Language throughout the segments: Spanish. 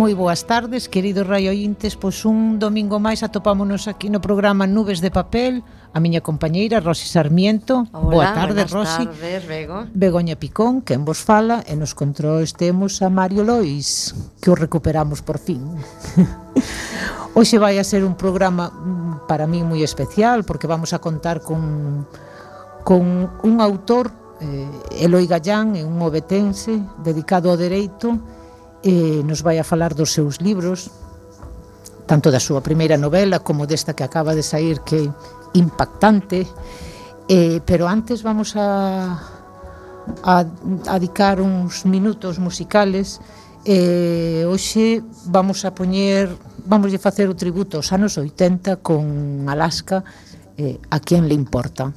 Moi boas tardes, queridos raiointes, pois un domingo máis atopámonos aquí no programa Nubes de Papel, a miña compañeira Rosi Sarmiento. Hola, Boa tarde, Rosi. tardes, Bego. Begoña Picón, quen vos fala, e nos controles temos a Mario Lois, que o recuperamos por fin. Hoxe vai a ser un programa mm, para mí moi especial, porque vamos a contar con, con un autor, eh, Eloi Gallán, é un obetense dedicado ao dereito, eh, nos vai a falar dos seus libros, tanto da súa primeira novela como desta que acaba de sair que é impactante. Eh, pero antes vamos a a, a dedicar uns minutos musicales e eh, hoxe vamos a poñer vamos a facer o tributo aos anos 80 con Alaska eh, a quen le importa.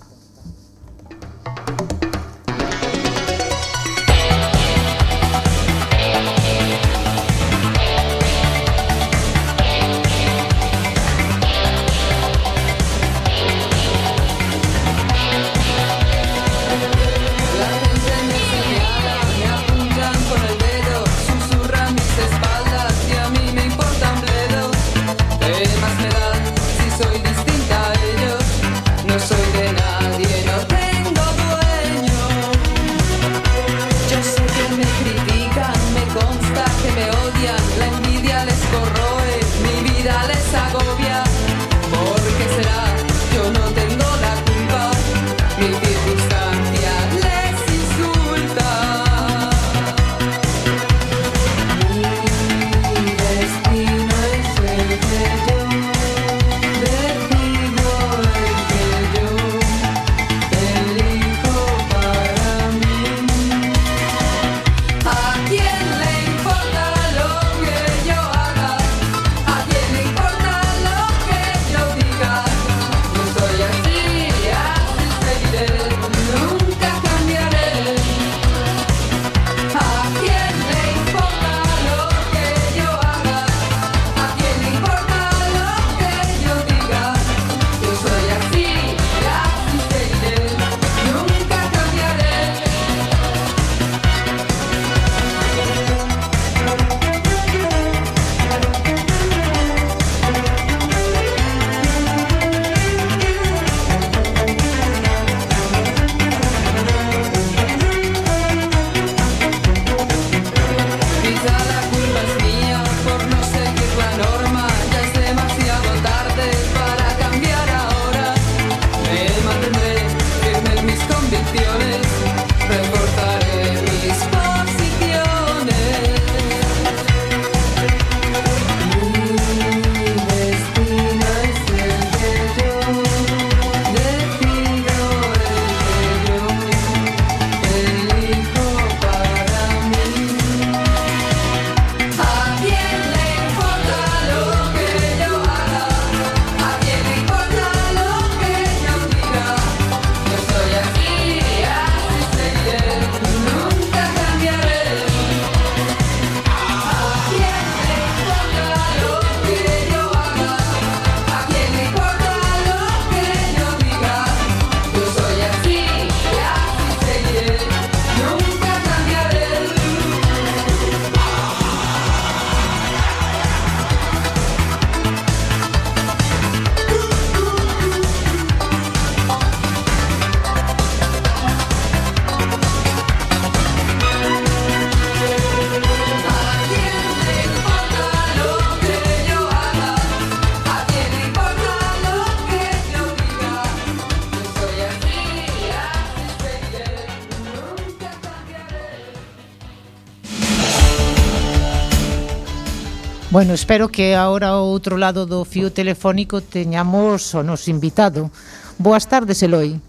Bueno, espero que ahora ao outro lado do fío telefónico teñamos o nos invitado. Boas tardes, Eloi.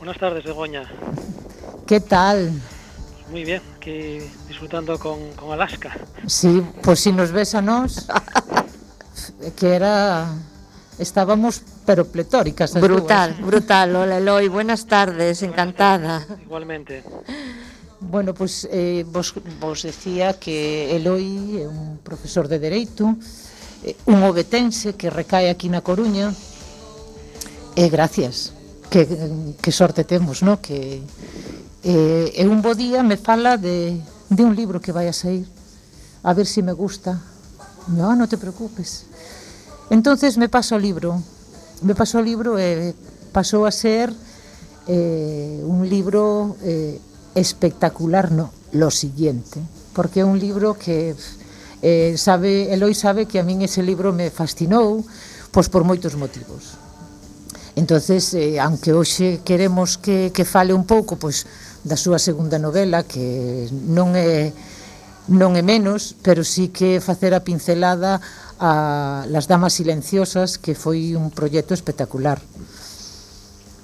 Buenas tardes, Begoña. Que tal? Muy bien, aquí disfrutando con, con Alaska. Sí, pues si nos ves a nós, que era... Estábamos pero pletóricas. Brutal, dúas. brutal. Hola, Eloi, buenas tardes, buenas encantada. Tardes, igualmente. Bueno, pois eh, vos, vos decía que Eloi é un profesor de Dereito, eh, un obetense que recae aquí na Coruña, e eh, gracias, que, que sorte temos, no? Que, eh, e un bo día me fala de, de un libro que vai a sair, a ver se si me gusta. No, non te preocupes. Entonces me paso o libro, me paso o libro e eh, pasou a ser eh, un libro... Eh, espectacular no, lo siguiente, porque é un libro que eh, sabe, Eloi sabe que a min ese libro me fascinou pois por moitos motivos. Entonces, eh, aunque hoxe queremos que, que fale un pouco pois da súa segunda novela, que non é non é menos, pero sí que facer a pincelada a Las Damas Silenciosas, que foi un proxecto espectacular.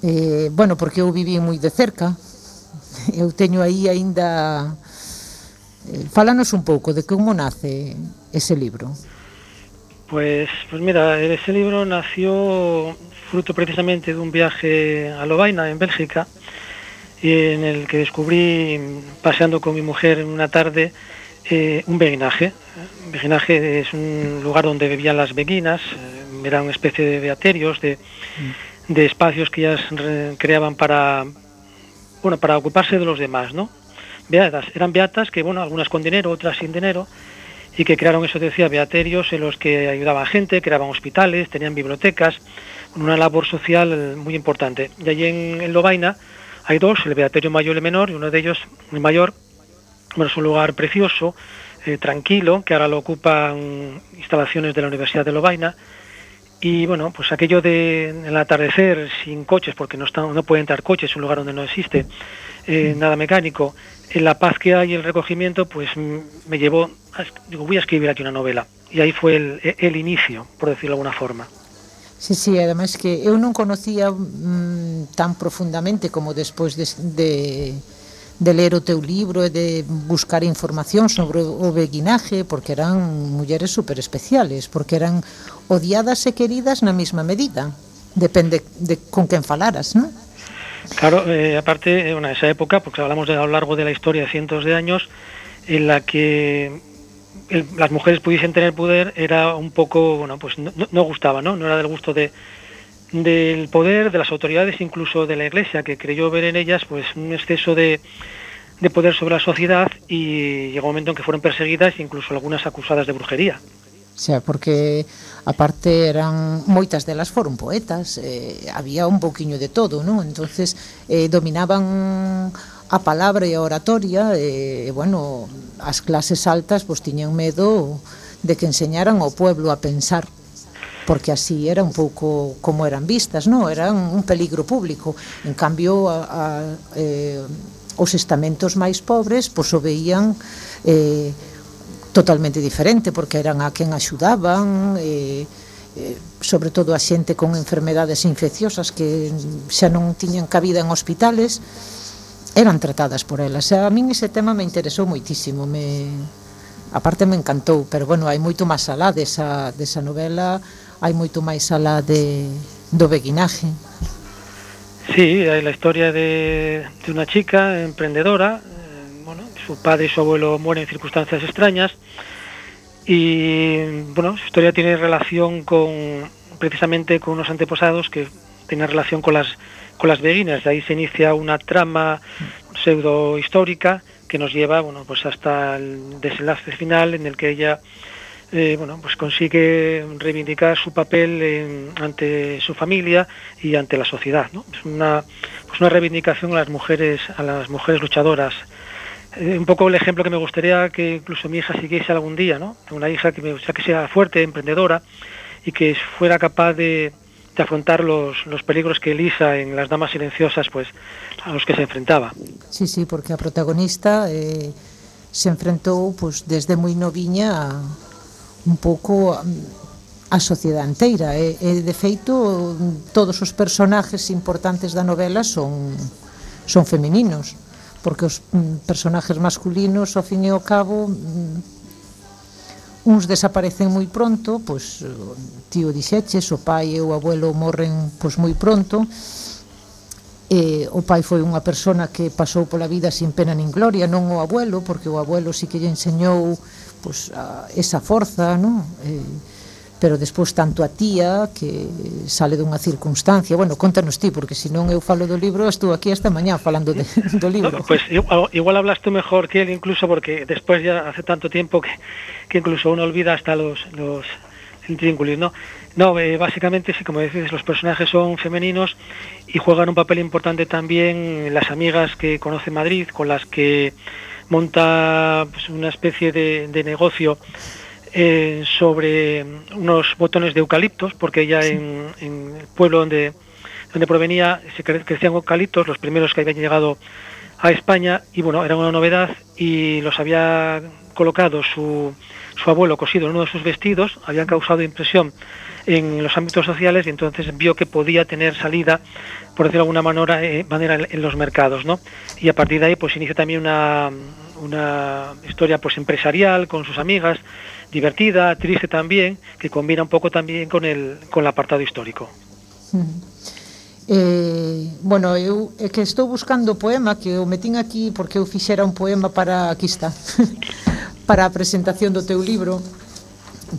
Eh, bueno, porque eu viví moi de cerca, eu teño aí aínda... Eh, fálanos un pouco de como nace ese libro. Pues, pues mira, ese libro nació fruto precisamente de un viaje a Lovaina, en Bélgica, y en el que descubrí, paseando con mi mujer en una tarde, eh, un beguinaje. Beguinaje es un lugar donde vivían las beguinas, eh, era una especie de beaterios, de, mm. de espacios que ellas creaban para, bueno, para ocuparse de los demás, ¿no? Beatas, eran beatas que, bueno, algunas con dinero, otras sin dinero, y que crearon, eso decía, beaterios en los que ayudaban gente, creaban hospitales, tenían bibliotecas, una labor social muy importante. Y allí en, en Lobaina hay dos, el beaterio mayor y el menor, y uno de ellos, el mayor, bueno, es un lugar precioso, eh, tranquilo, que ahora lo ocupan instalaciones de la Universidad de Lobaina. Y bueno, pues aquello de el atardecer sin coches, porque no, están, no pueden entrar coches, es un lugar donde no existe eh, nada mecánico, en la paz que hay y el recogimiento, pues me llevó, a, digo, voy a escribir aquí una novela. Y ahí fue el, el inicio, por decirlo de alguna forma. Sí, sí, además que eu non conocía mmm, tan profundamente como despois de, de de ler o teu libro e de buscar información sobre o porque eran mulleres super especiales, porque eran odiadas e queridas na mesma medida. Depende de con quen falaras, non? Claro, eh, aparte, en esa época, porque hablamos de, a lo largo de la historia cientos de años, en la que el, las mujeres pudiesen tener poder era un poco, bueno, pues no, no gustaba, ¿no? No era del gusto de, del poder, de las autoridades, incluso de la Iglesia, que creyó ver en ellas pues un exceso de, de poder sobre la sociedad y llegó un momento en que fueron perseguidas, e incluso algunas acusadas de brujería. O sea, porque aparte eran moitas delas foron poetas, eh, había un pouquiño de todo, non? Entonces eh, dominaban a palabra e a oratoria, e, eh, bueno, as clases altas pois pues, tiñan medo de que enseñaran ao pueblo a pensar porque así era un pouco como eran vistas, non? Eran un, un peligro público. En cambio, a, a, eh, os estamentos máis pobres pois, o veían eh, totalmente diferente, porque eran a quen axudaban, eh, eh, sobre todo a xente con enfermedades infecciosas que xa non tiñan cabida en hospitales, eran tratadas por elas. A min ese tema me interesou moitísimo, me, aparte me encantou, pero bueno, hai moito máis alá desa, desa novela, hai moito máis alá de, do beguinaje. Sí, hai a historia de, de unha chica emprendedora, eh, bueno, su padre e su abuelo mueren en circunstancias extrañas, y bueno, su historia tiene relación con precisamente con unos anteposados que tienen relación con las con las beguinas, de ahí se inicia una trama pseudo histórica que nos lleva, bueno, pues hasta el desenlace final en el que ella eh, bueno, pues consigue reivindicar su papel en, ante su familia y ante la sociedad. ¿no? Es una, pues una reivindicación a las mujeres, a las mujeres luchadoras. Eh, un poco el ejemplo que me gustaría que incluso mi hija siguiese algún día, ¿no? Una hija que me gustaría que sea fuerte, emprendedora y que fuera capaz de, de afrontar los, los peligros que Elisa en Las Damas Silenciosas, pues a los que se enfrentaba. Sí, sí, porque a protagonista eh, se enfrentou pues, desde moi noviña a un pouco mm, a sociedade inteira e, e de feito mm, todos os personaxes importantes da novela son son femininos porque os mm, personaxes masculinos ao fin e ao cabo uns desaparecen moi pronto pois tío dixeches o pai e o abuelo morren pois moi pronto e o pai foi unha persona que pasou pola vida sin pena nin gloria non o abuelo porque o abuelo si que lle enseñou pues, a esa forza, non? Eh, pero despois tanto a tía que sale dunha circunstancia. Bueno, contanos ti, porque se non eu falo do libro, estou aquí esta mañá falando de, do libro. No, pues igual, igual hablaste mejor que él incluso porque despois ya hace tanto tiempo que, que incluso uno olvida hasta los, los intrínculos, ¿no? No, eh, básicamente, sí, como dices, los personajes son femeninos y juegan un papel importante también las amigas que conoce Madrid, con las que monta pues, una especie de, de negocio eh, sobre unos botones de eucaliptos, porque sí. en, en, el pueblo donde, donde provenía se crecían eucaliptos, los primeros que habían llegado a España, y bueno, era una novedad y los había colocado su, su abuelo cosido en uno de sus vestidos, habían causado impresión en los ámbitos sociales y entonces vio que podía tener salida, por decirlo de alguna manera, eh, manera en los mercados, ¿no? Y a partir de ahí pues inicia también una, una historia pues empresarial con sus amigas, divertida, triste también, que combina un poco también con el, con el apartado histórico. Eh, bueno, eu é que estou buscando poema que o metín aquí porque eu fixera un poema para aquí está. para presentación do teu libro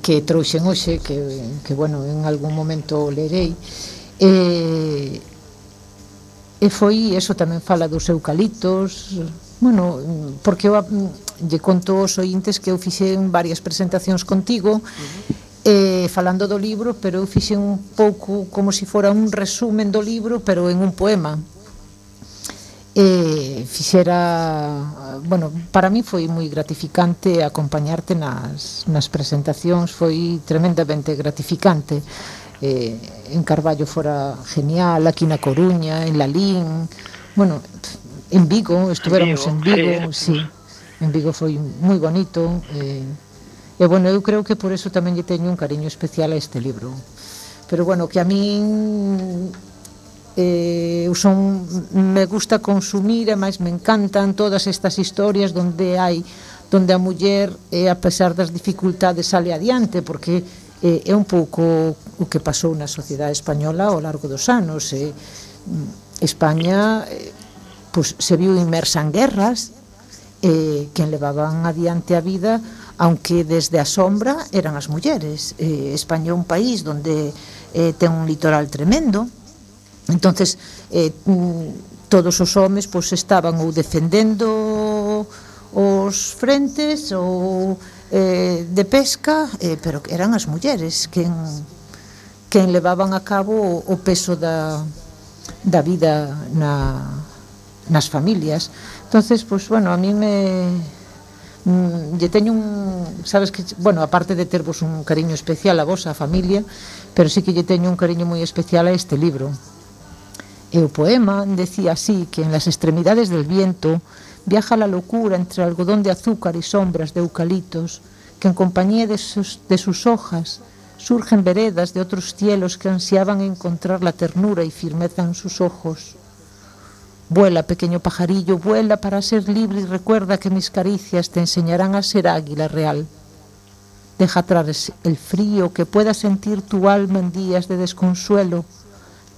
que trouxen hoxe, que, que bueno, en algún momento lerei, e, e foi, eso tamén fala dos eucaliptos, bueno, porque eu lle conto aos ointes que eu fixen varias presentacións contigo, uh -huh eh, falando do libro, pero eu fixen un pouco como se si fora un resumen do libro, pero en un poema e fixera, bueno, para mí foi moi gratificante acompañarte nas, nas presentacións, foi tremendamente gratificante. Eh, en Carballo fora genial, aquí na Coruña, en Lalín, bueno, en Vigo, estuvéramos en Vigo, sí, en Vigo foi moi bonito. Eh, e bueno, eu creo que por eso tamén lle teño un cariño especial a este libro. Pero bueno, que a min eh, eu son me gusta consumir e máis me encantan todas estas historias donde hai donde a muller eh, a pesar das dificultades sale adiante porque eh, é un pouco o que pasou na sociedade española ao largo dos anos eh, España eh, pues, se viu inmersa en guerras eh, que levaban adiante a vida aunque desde a sombra eran as mulleres. Eh, España é un país donde eh, ten un litoral tremendo entonces eh, todos os homes pois estaban ou defendendo os frentes ou eh, de pesca, eh, pero eran as mulleres quen, quen levaban a cabo o, o peso da, da vida na, nas familias. entonces pois, bueno, a mí me mm, lle teño un, sabes que, bueno, aparte de tervos un cariño especial a vos, a familia, pero sí que lle teño un cariño moi especial a este libro, E o poema decía así que en las extremidades del viento viaja la locura entre algodón de azúcar y sombras de eucaliptos, que en compañía de sus, de sus hojas surgen veredas de otros cielos que ansiaban encontrar la ternura y firmeza en sus ojos. Vuela, pequeño pajarillo, vuela para ser libre y recuerda que mis caricias te enseñarán a ser águila real. Deja atrás el frío que pueda sentir tu alma en días de desconsuelo,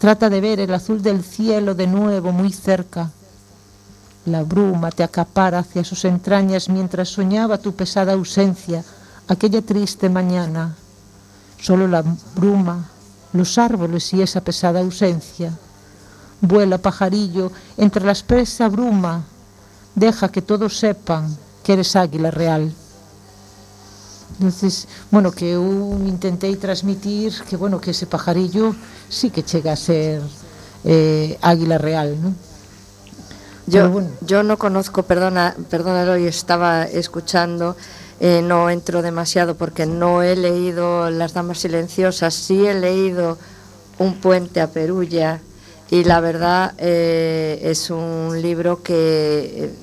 Trata de ver el azul del cielo de nuevo muy cerca. La bruma te acapara hacia sus entrañas mientras soñaba tu pesada ausencia aquella triste mañana. Solo la bruma, los árboles y esa pesada ausencia. Vuela, pajarillo, entre la espesa bruma. Deja que todos sepan que eres águila real. Entonces, bueno, que eu intentei transmitir que, bueno, que ese pajarillo sí que chega a ser eh, águila real, ¿no? Yo, bueno. yo no conozco, perdona, perdónalo, y estaba escuchando, eh, no entro demasiado porque no he leído Las Damas Silenciosas, sí he leído Un puente a Perulla y la verdad eh, es un libro que... Eh,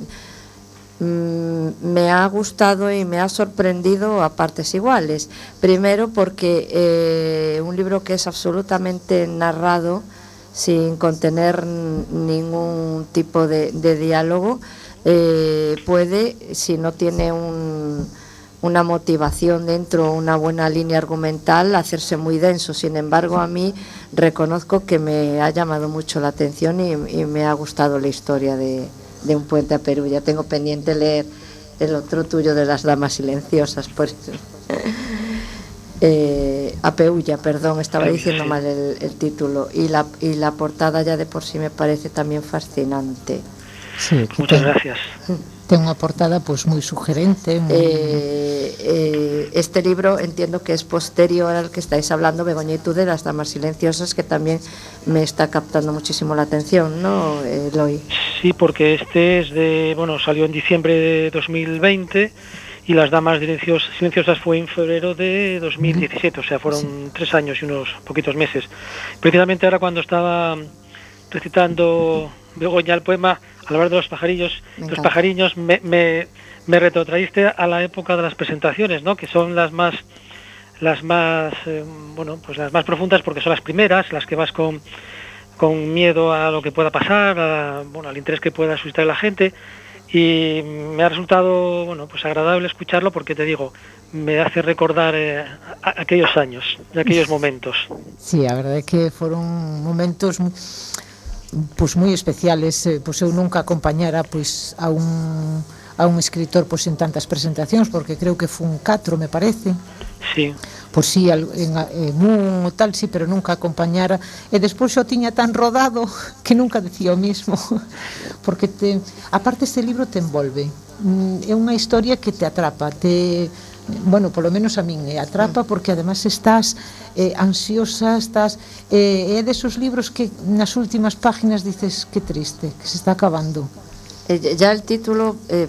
me ha gustado y me ha sorprendido a partes iguales. Primero porque eh, un libro que es absolutamente narrado, sin contener ningún tipo de, diálogo, eh, puede, si no tiene un, una motivación dentro, una buena línea argumental, hacerse muy denso. Sin embargo, a mí reconozco que me ha llamado mucho la atención y me ha gustado la historia de, de un puente a Perú. Ya tengo pendiente leer el otro tuyo de las damas silenciosas. Por eso. eh, a Peulla, perdón, estaba diciendo mal el, título, y la, y la portada ya de por sí me parece también fascinante. Sí, Muchas gracias. Tiene una portada pues muy sugerente. Eh, eh, este libro entiendo que es posterior al que estáis hablando, Begoña y tú, de las damas silenciosas, que también me está captando muchísimo la atención, ¿no, Eloy? Sí, porque este es de, bueno, salió en diciembre de 2020 y Las Damas Silenciosas fue en febrero de 2017, o sea, fueron tres años y unos poquitos meses. Precisamente ahora cuando estaba recitando Begoña el poema, al hablar de los pajarillos, los pajariños, me, me, me, retrotraíste a la época de las presentaciones, ¿no? que son las más las más eh, bueno pues las más profundas porque son las primeras las que vas con, con miedo a lo que pueda pasar bueno al interés que pueda suscitar la gente. Y me ha resultado bueno pues agradable escucharlo porque te digo me hace recordar eh, aquellos años aquellos momentos. Sí a verdad es que fueron momentos pois moi especiales, eh, pois eu nunca acompañara pois a un a un escritor pois en tantas presentacións porque creo que fun catro, me parece. Sí. Pois si sí, en, en un o tal sí, pero nunca acompañara e despois xo tiña tan rodado que nunca decía o mesmo porque te, aparte este libro te envolve mm, é unha historia que te atrapa te bueno, polo menos a min, e atrapa porque además estás eh, ansiosa, estás eh, é desos libros que nas últimas páginas dices que triste, que se está acabando. Eh, ya el título eh,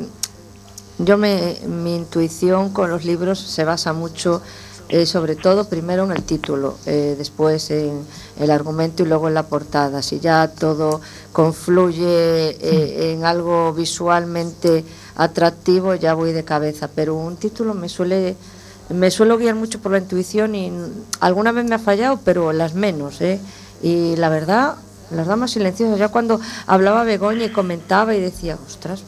Yo me, mi intuición con los libros se basa mucho, eh, sobre todo primero en el título, eh, después en el argumento y luego en la portada. Si ya todo confluye eh, en algo visualmente atractivo, ya voy de cabeza. Pero un título me suele me suelo guiar mucho por la intuición y alguna vez me ha fallado, pero las menos. ¿eh? Y la verdad, las damas silenciosas, ya cuando hablaba Begoña y comentaba y decía, ostras,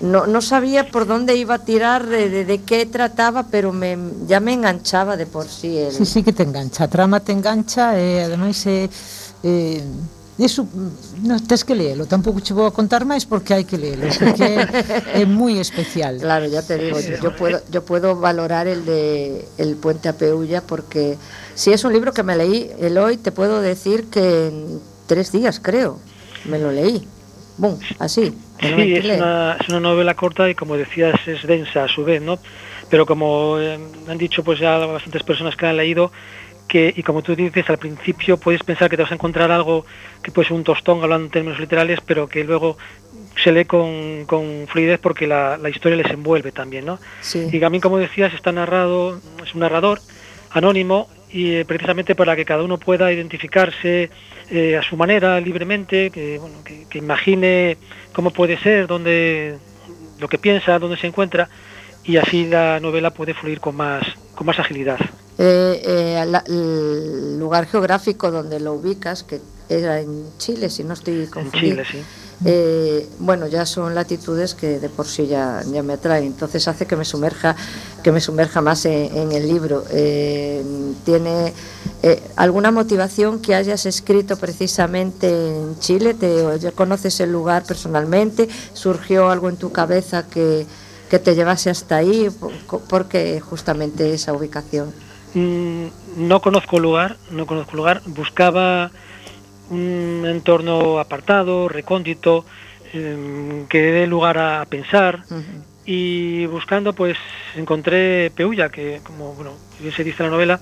no, no sabía por dónde iba a tirar, de, qué trataba, pero me, ya me enganchaba de por sí. El... Sí, sí que te engancha, trama te engancha e ademais é, eh, Eso, no, tes que leelo, tampouco che vou a contar máis porque hai que leelo, porque é, é moi especial. Claro, ya te digo, yo, yo puedo yo puedo valorar el de El puente a Peulla porque si es un libro que me leí el hoy te puedo decir que en tres días creo me lo leí. Bum, así. Sí, es una, es una, novela corta y como decías es densa a su vez, ¿no? Pero como eh, han dicho pues ya bastantes personas que han leído, que, y como tú dices al principio puedes pensar que te vas a encontrar algo que puede ser un tostón hablando en términos literales, pero que luego se lee con, con fluidez porque la, la, historia les envuelve también, ¿no? Sí. Y a mí, como decías, está narrado, es un narrador anónimo y eh, precisamente para que cada uno pueda identificarse eh, a su manera, libremente, que, bueno, que, que, imagine cómo puede ser, dónde, lo que piensa, dónde se encuentra, y así la novela puede fluir con más, con más agilidad. Eh, eh, la, el lugar geográfico donde lo ubicas, que era en Chile, si no estoy confundido. En Chile, sí. Eh, bueno, ya son latitudes que de por sí ya, ya me atraen, entonces hace que me sumerja, que me sumerja más en, en el libro. Eh, ¿Tiene eh, alguna motivación que hayas escrito precisamente en Chile? ¿Te, ¿Ya conoces el lugar personalmente? ¿Surgió algo en tu cabeza que, que te llevase hasta ahí? ¿Por qué justamente esa ubicación? Mm, no conozco lugar, no conozco el lugar. Buscaba un entorno apartado, recóndito, eh, que dé lugar a pensar. Uh -huh. Y buscando, pues encontré Peulla, que como bueno, bien se dice en la novela,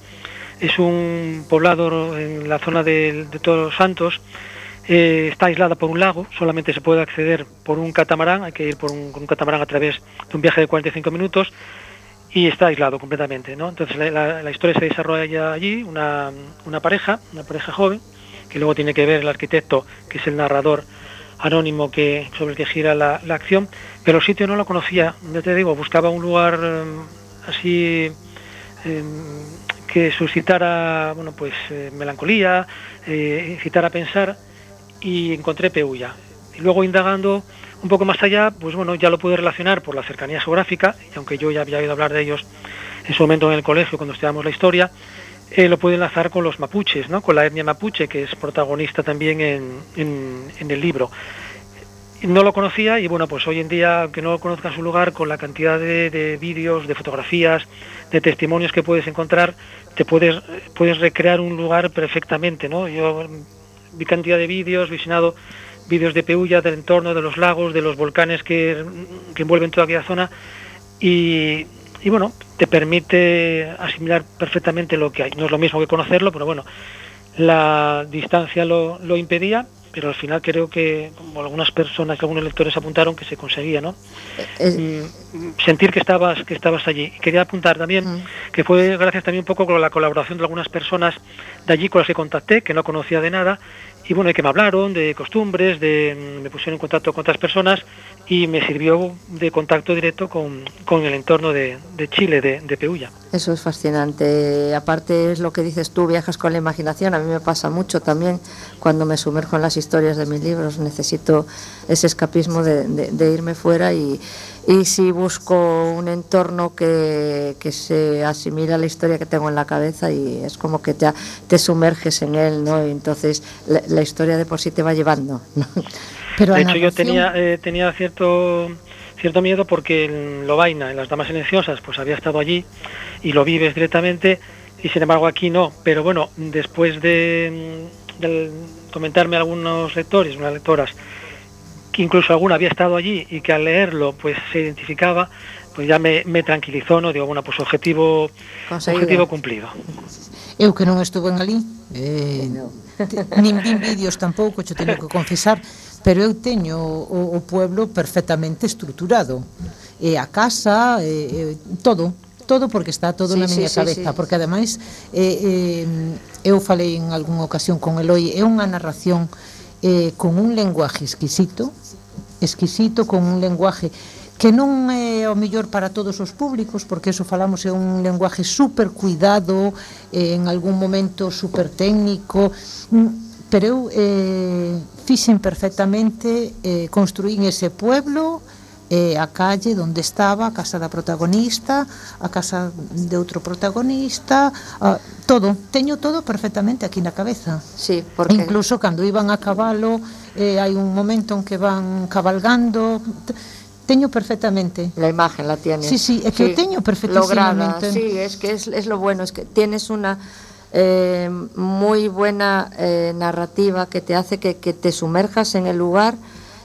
es un poblado en la zona de, de Todos los Santos. Eh, está aislada por un lago, solamente se puede acceder por un catamarán, hay que ir por un, con un catamarán a través de un viaje de 45 minutos y está aislado completamente. ¿no? Entonces la, historia se desarrolla allí, una, una pareja, una pareja joven, que luego tiene que ver el arquitecto, que es el narrador anónimo que sobre el que gira la, la acción, pero el sitio no lo conocía, ya te digo, buscaba un lugar eh, así eh, que suscitara bueno pues eh, melancolía, incitara a pensar y encontré Peulla. Y luego indagando un poco más allá, pues bueno, ya lo pude relacionar por la cercanía geográfica, y aunque yo ya había oído hablar de ellos en su momento en el colegio cuando estudiamos la historia, eh, lo puede enlazar con los mapuches, ¿no? con la etnia mapuche, que es protagonista también en, en, el libro. no lo conocía y bueno, pues hoy en día, aunque no lo conozca su lugar, con la cantidad de, vídeos, de fotografías, de testimonios que puedes encontrar, te puedes, puedes recrear un lugar perfectamente, ¿no? Yo vi cantidad de vídeos, visionado vídeos de Peulla, del entorno, de los lagos, de los volcanes que, que envuelven toda aquella zona y, y, bueno, te permite asimilar perfectamente lo que hay. No es lo mismo que conocerlo, pero bueno, la distancia lo, lo impedía pero al final creo que, como algunas personas, algunos lectores apuntaron, que se conseguía, ¿no? Eh, mm, sentir que estabas, que estabas allí. quería apuntar también mm. que fue gracias también un poco con la colaboración de algunas personas de allí con las que contacté, que no conocía de nada, y bueno, que me hablaron de costumbres, de, mm, me pusieron en contacto con otras personas y me sirvió de contacto directo con, con el entorno de, de Chile, de, de, Peulla. Eso es fascinante. Aparte es lo que dices tú, viajas con la imaginación. A mí me pasa mucho también cuando me sumerjo en las historias de mis libros. Necesito ese escapismo de, de irme fuera y, y si busco un entorno que, que, se asimila a la historia que tengo en la cabeza y es como que te, te sumerges en él, ¿no? Entonces la, la, historia de por sí te va llevando. ¿no? Pero de hecho yo tenía, eh, tenía cierto cierto miedo porque en Lobaina, en las Damas Silenciosas, pues había estado allí y lo vives directamente y sin embargo aquí no. Pero bueno, después de, de comentarme algunos lectores, unas lectoras, que incluso alguna había estado allí y que al leerlo pues se identificaba, pues ya me, me tranquilizó, ¿no? Digo, bueno, pues objetivo, objetivo cumplido. Eu que non estuve en ali, eh, nin vin vídeos tampouco, xo teño que confesar, pero eu teño o, o pueblo perfectamente estruturado. E a casa, e, e, todo, todo porque está todo sí, na miña sí, cabeza, sí, sí. porque ademais eh, eh, eu falei en algunha ocasión con Eloi, é unha narración eh, con un lenguaje exquisito, exquisito, con un lenguaje que non é o mellor para todos os públicos, porque eso falamos é un lenguaje super cuidado, eh, en algún momento super técnico, Pero eu eh, fixen perfectamente, eh, construín ese pueblo, eh, a calle onde estaba a casa da protagonista, a casa de outro protagonista, a, todo, teño todo perfectamente aquí na cabeza. Sí, porque incluso cando iban a cabalo, eh, hai un momento en que van cabalgando, teño perfectamente. La imagen la tienes. Sí, sí, es que sí, teño perfectísimamente. Lograda, sí, es que es, es lo bueno, es que tienes una eh, muy buena eh, narrativa que te hace que, que, te sumerjas en el lugar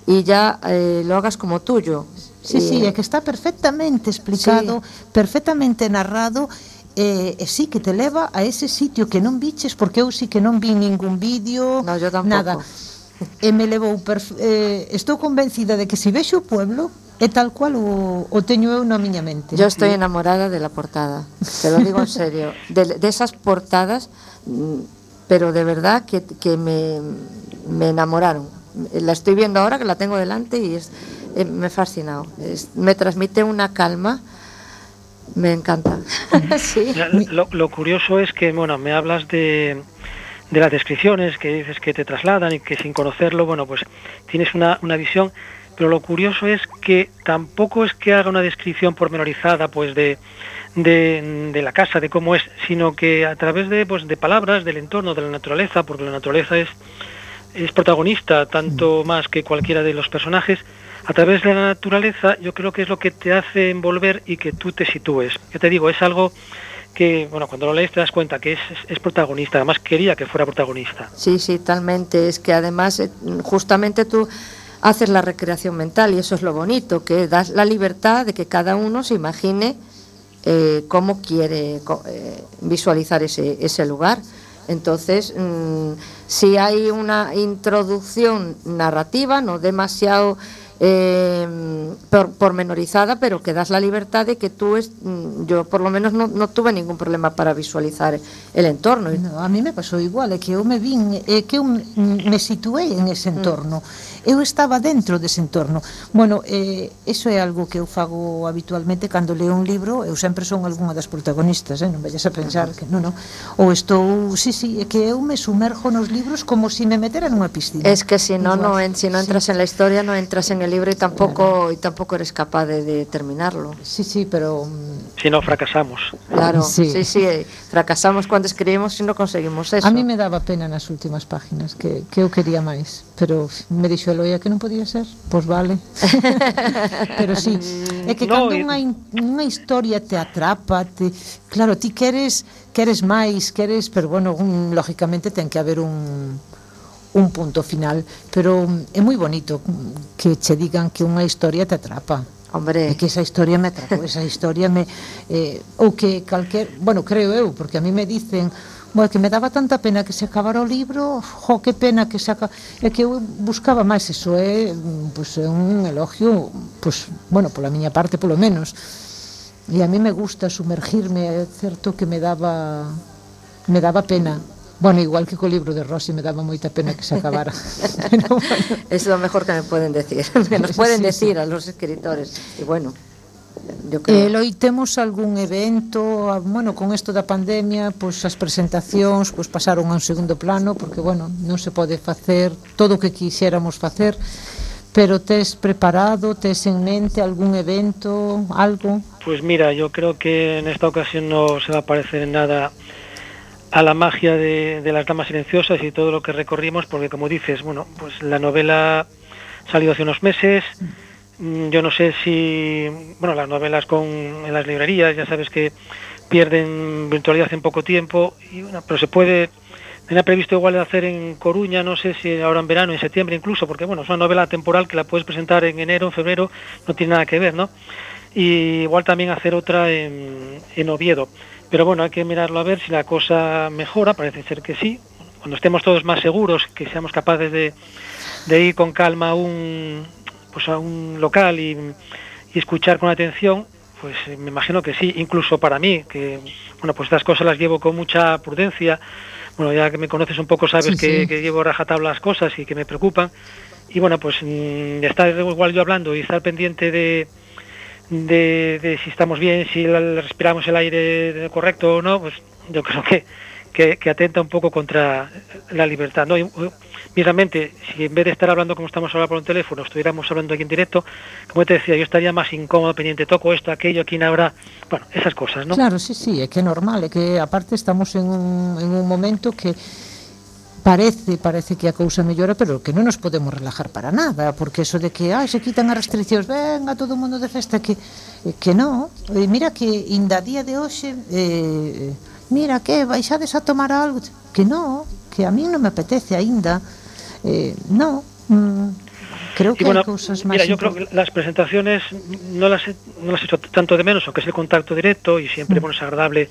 y ya eh, lo hagas como tuyo. Sí, sí, es que está perfectamente explicado, sí. perfectamente narrado eh, e sí que te leva a ese sitio que non viches porque eu sí que non vi ningún vídeo, no, yo nada. E me levou eh, estou convencida de que se vexo o pueblo é tal cual o, o teño eu na miña mente. Yo estoy enamorada de la portada, te lo digo en serio, de, de esas portadas, mm, pero de verdad que, que me, me enamoraron. La estoy viendo ahora que la tengo delante y es, eh, me ha fascinado. Es, me transmite una calma, me encanta. sí. lo, lo curioso es que, bueno, me hablas de de las descripciones que dices que te trasladan y que sin conocerlo, bueno, pues tienes una, una visión pero lo curioso es que tampoco es que haga una descripción pormenorizada pues de, de, de, la casa, de cómo es, sino que a través de, pues, de palabras, del entorno, de la naturaleza, porque la naturaleza es, es protagonista tanto mm. más que cualquiera de los personajes, a través de la naturaleza yo creo que es lo que te hace envolver y que tú te sitúes. Yo te digo, es algo que, bueno, cuando lo lees te das cuenta que es, es, protagonista, además quería que fuera protagonista. Sí, sí, talmente, es que además eh, justamente tú haces la recreación mental y eso es lo bonito, que das la libertad de que cada uno se imagine eh, cómo quiere eh, visualizar ese, ese lugar. Entonces, mmm, si hay una introducción narrativa, no demasiado eh, por, pormenorizada, pero que das la libertad de que tú, es, mm, yo por lo menos no, no tuve ningún problema para visualizar el entorno. No, a mí me pasou igual, é que eu me vin, é que me situei en ese entorno. Mm. eu estaba dentro dese entorno. Bueno, eh, eso é algo que eu fago habitualmente cando leo un libro, eu sempre son algunha das protagonistas, eh, non vayas a pensar que non, non. Ou estou, sí, sí, é que eu me sumerjo nos libros como se si me metera nunha piscina. Es que se si non, no, en, si no entras sí. en la historia, non entras en el libro e tampouco claro. y tampouco eres capaz de, de terminarlo. Sí, sí, pero... Mm, si non, fracasamos. Claro, sí, sí, sí eh, fracasamos cando escribimos e non conseguimos eso. A mí me daba pena nas últimas páginas, que, que eu quería máis, pero me dixo facelo e a que non podía ser, pois vale. Pero sí, é que no, cando eh. unha, unha historia te atrapa, te, claro, ti queres queres máis, queres, pero bueno, un, lógicamente ten que haber un un punto final, pero é moi bonito que che digan que unha historia te atrapa. Hombre. é que esa historia me atrapou, esa historia me... Eh, ou que calquer... Bueno, creo eu, porque a mí me dicen bueno, que me daba tanta pena que se acabara o libro, jo, que pena que se acaba... É que eu buscaba máis eso, é pues, é un elogio, pues, bueno, pola miña parte polo menos. E a mí me gusta sumergirme, é certo que me daba me daba pena. Bueno, igual que co libro de Rossi me daba moita pena que se acabara. Pero, bueno. Es lo mejor que me pueden decir, que nos pueden sí, decir sí. a los escritores. E bueno, yo creo... Eh, loí temos algún evento, bueno, con isto da pandemia, pois pues, as presentacións pois pues, pasaron a un segundo plano, porque, bueno, non se pode facer todo o que quixéramos facer, pero tes preparado, tes en mente algún evento, algo? Pues mira, yo creo que en esta ocasión no se va a parecer en nada a la magia de, las damas silenciosas y todo lo que recorrimos, porque como dices, bueno, pues la novela salió hace unos meses. Mm, yo no sé si, bueno, las novelas con, en las librerías, ya sabes que pierden virtualidad en poco tiempo, y bueno, pero se puede, tenía previsto igual de hacer en Coruña, no sé si ahora en verano, en septiembre incluso, porque bueno, es una novela temporal que la puedes presentar en enero, en febrero, no tiene nada que ver, ¿no? Y igual también hacer otra en, en Oviedo. Pero bueno, hay que mirarlo a ver si la cosa mejora, parece ser que sí. Cuando estemos todos más seguros, que seamos capaces de, ir con calma a un, pues a un local y, escuchar con atención, pues eh, me imagino que sí, incluso para mí, que bueno, pues estas cosas las llevo con mucha prudencia. Bueno, ya que me conoces un poco sabes que, que, llevo rajatabla las cosas y que me preocupan. Y bueno, pues mm, estar igual yo hablando y estar pendiente de, de, de, si estamos bien, si respiramos el aire correcto o no, pues yo creo que, que, que atenta un poco contra la libertad. ¿no? Y, mismamente, si en vez de estar hablando como estamos ahora por un teléfono, estuviéramos hablando aquí en directo, como te decía, yo estaría más incómodo, pendiente, toco esto, aquello, quién habrá, bueno, esas cosas, ¿no? Claro, sí, sí, es que es normal, é que aparte estamos en un, en un momento que parece parece que a cousa mellora, pero que non nos podemos relajar para nada, porque eso de que ai, se quitan as restriccións, venga todo o mundo de festa que que non. E mira que inda día de hoxe eh mira que baixades a tomar algo, que non, que a mí non me apetece aínda, eh, non, mm, creo que bueno, hay cosas más mira yo creo que las presentaciones no las he, no las he hecho tanto de menos aunque es el contacto directo y siempre mm. bueno es agradable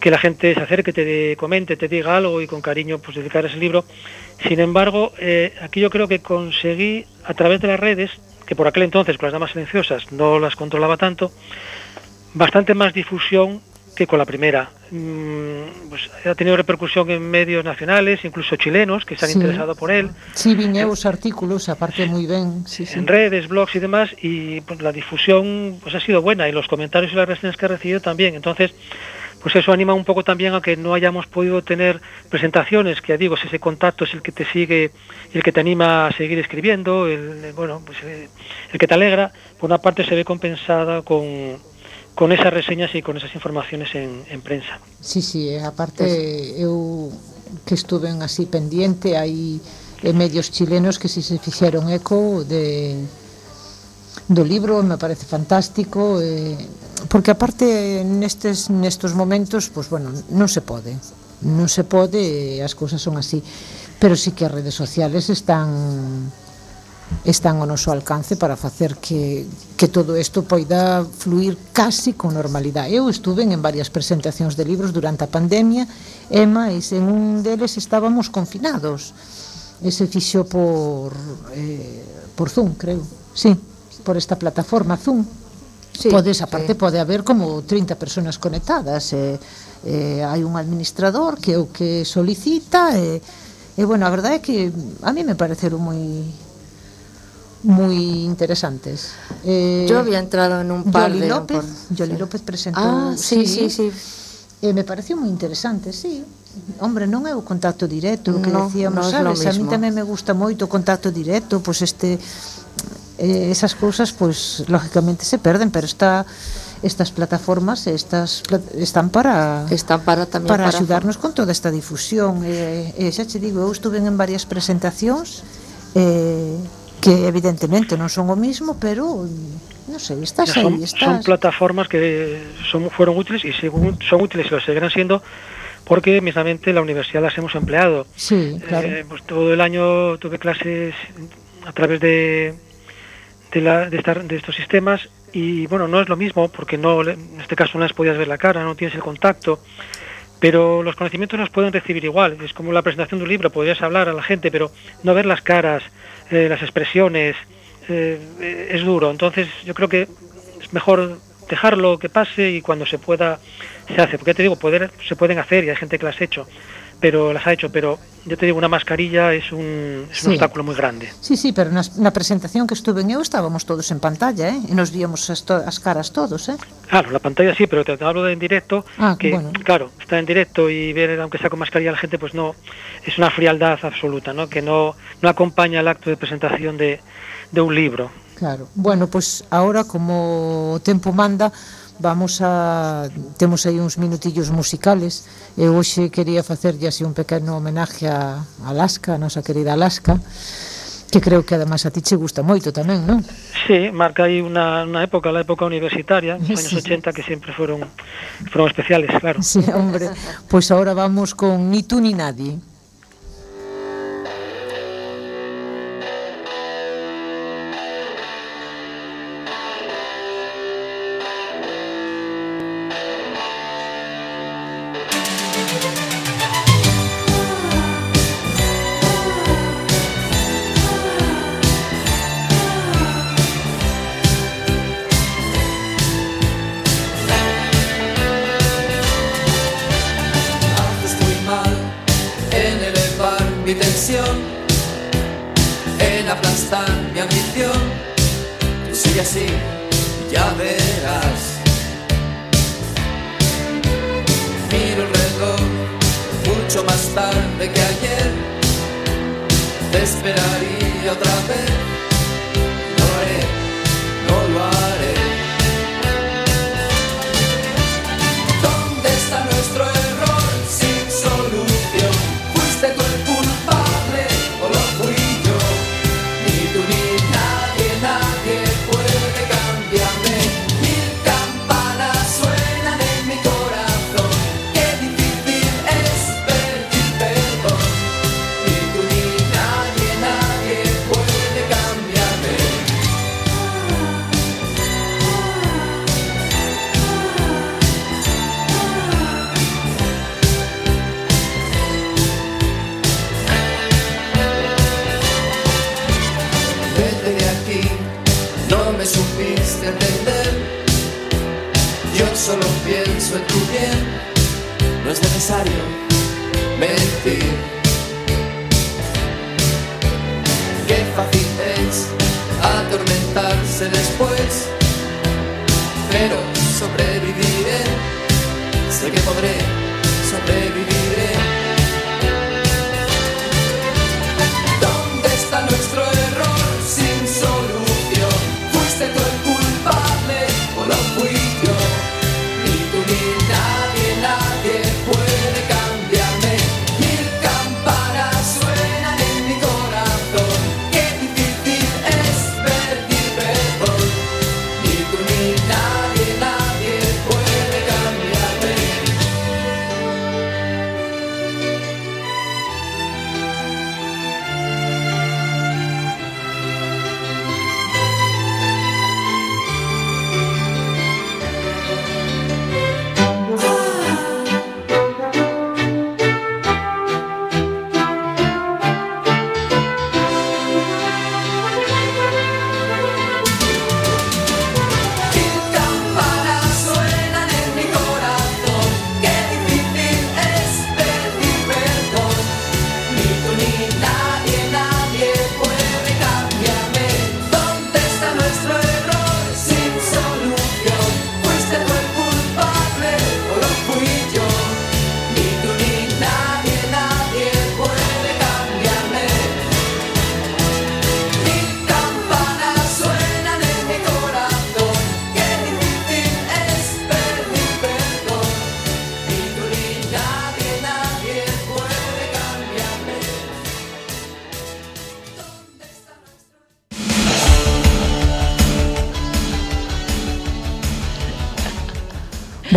que la gente se acerque, te comente, te diga algo y con cariño pues dedicar ese libro. Sin embargo, eh, aquí yo creo que conseguí a través de las redes, que por aquel entonces con las damas silenciosas no las controlaba tanto, bastante más difusión que con la primera. Mm, pues ha tenido repercusión en medios nacionales, incluso chilenos, que se han interesado por él. Sí, viñeus artículos, aparte muy bien. Sí, en redes, blogs y demás, y pues, la difusión pues ha sido buena, y los comentarios y las reacciones que he recibido también. Entonces, pues eso anima un poco también a que no hayamos podido tener presentaciones, que digo, ese contacto es el que te sigue el que te anima a seguir escribiendo, el, bueno, pues el que te alegra, por una parte se ve compensada con, con esas reseñas e con esas informaciones en, en prensa. Sí, sí, eh, aparte pues, eu que estuve así pendiente, hai eh, medios chilenos que si se fixeron eco de do libro, me parece fantástico, eh, porque aparte nestes nestos momentos, pois pues, bueno, non se pode. Non se pode, eh, as cousas son así, pero sí que as redes sociales están están ao noso alcance para facer que, que todo isto poida fluir casi con normalidade. Eu estuve en varias presentacións de libros durante a pandemia e máis en un deles estábamos confinados. Ese fixo por, eh, por Zoom, creo. Sí, por esta plataforma Zoom. Sí, Podes, aparte, sí. pode haber como 30 personas conectadas. Eh, eh, hai un administrador que é o que solicita e, eh, e bueno, a verdade é que a mí me pareceron moi muy interesantes. Eh, Yo había entrado en un par Yoli de... López, por... Yoli López presentó... Ah, sí, sí, sí. sí. Eh, me pareció moi interesante, sí. Hombre, non é o contacto directo que no, decíamos, no sabes? A mí tamén me gusta moito o contacto directo, pois este eh, esas cousas pois lógicamente se perden, pero está estas plataformas estas están para están para tamén para, para axudarnos con toda esta difusión. Eh, eh, xa che digo, eu estuve en varias presentacións eh que evidentemente non son o mismo pero non sei, estás son, aí estás... son plataformas que son, fueron útiles y según, son útiles y lo seguirán siendo porque mismamente la universidad las hemos empleado. Sí, claro. eh, pues todo el año tuve clases a través de de, la, de, estar, de estos sistemas y bueno, no es lo mismo porque no en este caso no les podías ver la cara, no tienes el contacto, pero los conocimientos los pueden recibir igual, es como la presentación de un libro, podrías hablar a la gente, pero no ver las caras, eh, las expresiones, eh, es duro, entonces yo creo que es mejor dejarlo que pase y cuando se pueda se hace, porque te digo, poder, se pueden hacer y hay gente que las ha hecho, pero las ha hecho, pero yo te digo, una mascarilla es un, es un obstáculo moi grande. Sí, sí, pero na, na presentación que estuve en eu estábamos todos en pantalla, ¿eh? E nos víamos as, to as caras todos, ¿eh? Claro, la pantalla sí, pero te, te hablo de en directo, ah, que bueno. claro, está en directo y ver, aunque sea con mascarilla la gente, pues no, es una frialdad absoluta, ¿no? Que no, no acompaña el acto de presentación de, de un libro. Claro, bueno, pues ahora como o tempo manda, vamos a temos aí uns minutillos musicales e hoxe quería facerlle así un pequeno homenaje a Alaska, a nosa querida Alaska que creo que además a ti che gusta moito tamén, non? Sí, marca aí unha, unha época, a época universitaria, nos anos sí. 80 que sempre foron foron especiales, claro. Sí, hombre, pois pues agora vamos con Ni tú ni nadie.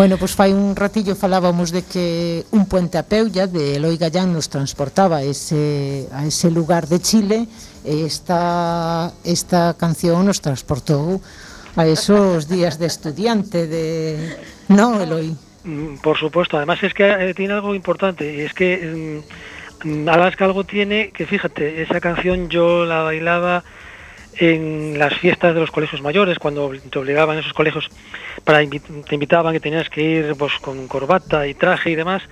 Bueno, pois pues fai un ratillo falábamos de que un puente a Peulla de Eloi Gallán nos transportaba a ese, a ese lugar de Chile e esta, esta canción nos transportou a esos días de estudiante de... No, Eloi? Mm, por supuesto, además es que eh, tiene algo importante y es que mm, Alaska algo tiene que fíjate, esa canción yo la bailaba en las fiestas de los colegios mayores, cuando te obligaban esos colegios, para te invitaban que tenías que ir pues, con corbata y traje y demás,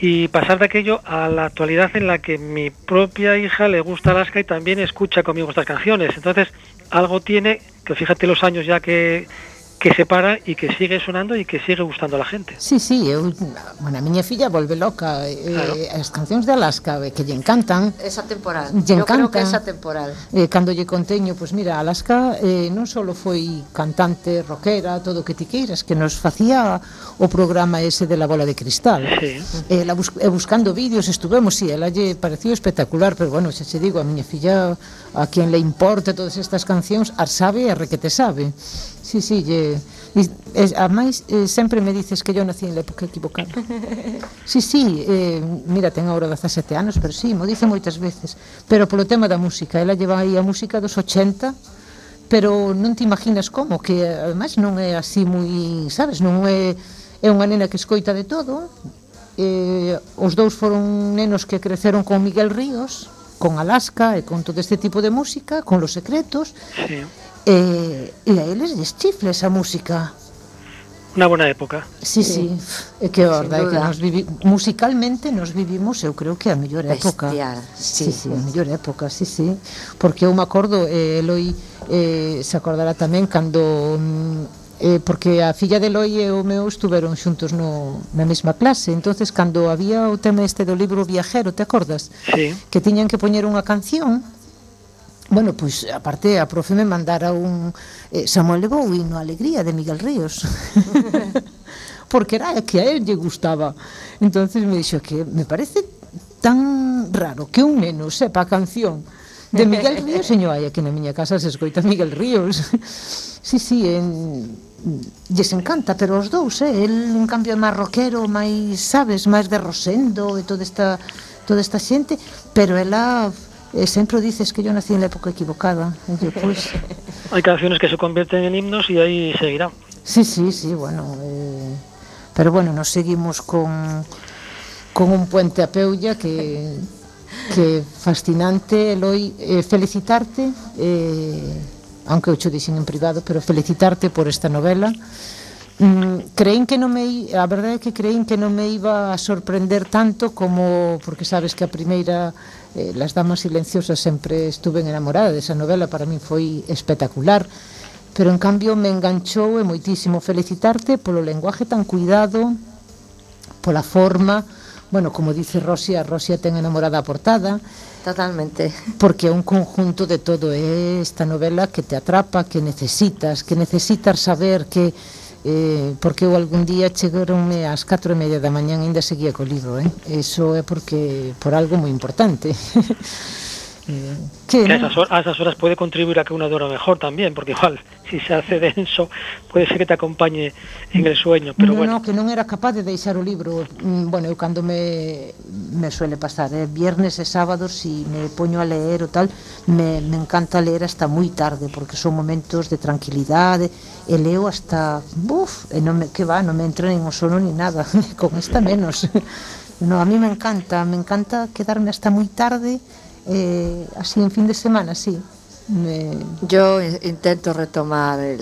y pasar de aquello a la actualidad en la que mi propia hija le gusta Alaska y también escucha conmigo estas canciones. Entonces, algo tiene, que fíjate los años ya que, que se para e que sigue sonando e que sigue gustando a la gente. Sí, sí, eh, eu, bueno, a miña filla volve loca eh, claro. Eh, as cancións de Alaska eh, que lle encantan. Esa temporal. Lle encantan. creo que esa temporal. Eh, cando lle conteño, pois pues mira, Alaska eh, non só foi cantante, rockera, todo o que ti queiras, que nos facía o programa ese de la bola de cristal. Sí. Eh, la bus eh, buscando vídeos estuvemos, sí, ela lle pareció espectacular, pero bueno, xa se digo, a miña filla a quen le importa todas estas cancións, ar sabe e requete sabe. Sí, sí, lle... E, eh, a máis, eh, sempre me dices que yo nací en la época equivocada. Sí, sí, eh, mira, ten agora 17 anos, pero sí, mo dice moitas veces. Pero polo tema da música, ela lleva aí a música dos 80, pero non te imaginas como, que eh, ademais non é así moi, sabes, non é é unha nena que escoita de todo. Eh, os dous foron nenos que creceron con Miguel Ríos, con Alaska e con todo este tipo de música, con Los Secretos. Sí. Eh, e, e a eles les deschifle esa música. Unha boa época. Sí, sí, eh, é eh, que horda, é que nos vivi... musicalmente nos vivimos, eu creo que a mellor época. Bestial, sí. Sí, sí, a mellor época, sí, sí. Porque eu me acordo, eh, Eloi eh, se acordará tamén cando mm, eh, porque a filla de Eloi e o meu estuveron xuntos no, na mesma clase entonces cando había o tema este do libro viajero, te acordas? Sí. que tiñan que poñer unha canción Bueno, pois, aparte, a profe me mandara un eh, Samuel Levou e no Alegría de Miguel Ríos. Porque era que a él lle gustaba. entonces me dixo que me parece tan raro que un neno sepa a canción de Miguel Ríos, señor, hai aquí na miña casa se escoita Miguel Ríos. sí, sí, en, lles encanta, pero os dous, eh, el en cambio é máis rockero, máis, sabes, máis de Rosendo e toda esta toda esta xente, pero ela eh, sempre dices que yo nací en la época equivocada. Yo, pues... Hay canciones que se convierten en himnos y ahí seguirán. Sí, sí, sí, bueno. Eh, pero bueno, nos seguimos con, con un puente a Peulla que, que fascinante, Eloi. Eh, felicitarte, eh, aunque eu cho dixen en privado, pero felicitarte por esta novela. Mm, creín que non me a verdade é que creín que non me iba a sorprender tanto como porque sabes que a primeira eh, Las damas silenciosas sempre estuve enamorada desa novela, para min foi espectacular, pero en cambio me enganchou e moitísimo felicitarte polo lenguaje tan cuidado, pola forma, bueno, como dice Rosia, Rosia ten enamorada a portada, Totalmente. Porque é un conjunto de todo, é esta novela que te atrapa, que necesitas, que necesitas saber que eh, porque eu algún día chegaronme ás 4 e media da mañan e ainda seguía colido, eh? Eso é porque por algo moi importante. Que, que a, esas horas, a esas horas puede contribuir a que una duerma mejor también, porque igual si se hace denso puede ser que te acompañe en el sueño, pero no, bueno. No, que non era capaz de deixar o libro. Mm, bueno, eu cando me, me suele pasar, eh, viernes e sábados, si me poño a leer o tal, me, me encanta ler hasta moi tarde, porque son momentos de tranquilidade, e leo hasta, buf, e non me, que va, non me entra nin o sono ni nada, con esta menos. no, a mí me encanta, me encanta quedarme hasta moi tarde, eh, así en fin de semana, sí. Me... Yo intento retomar el,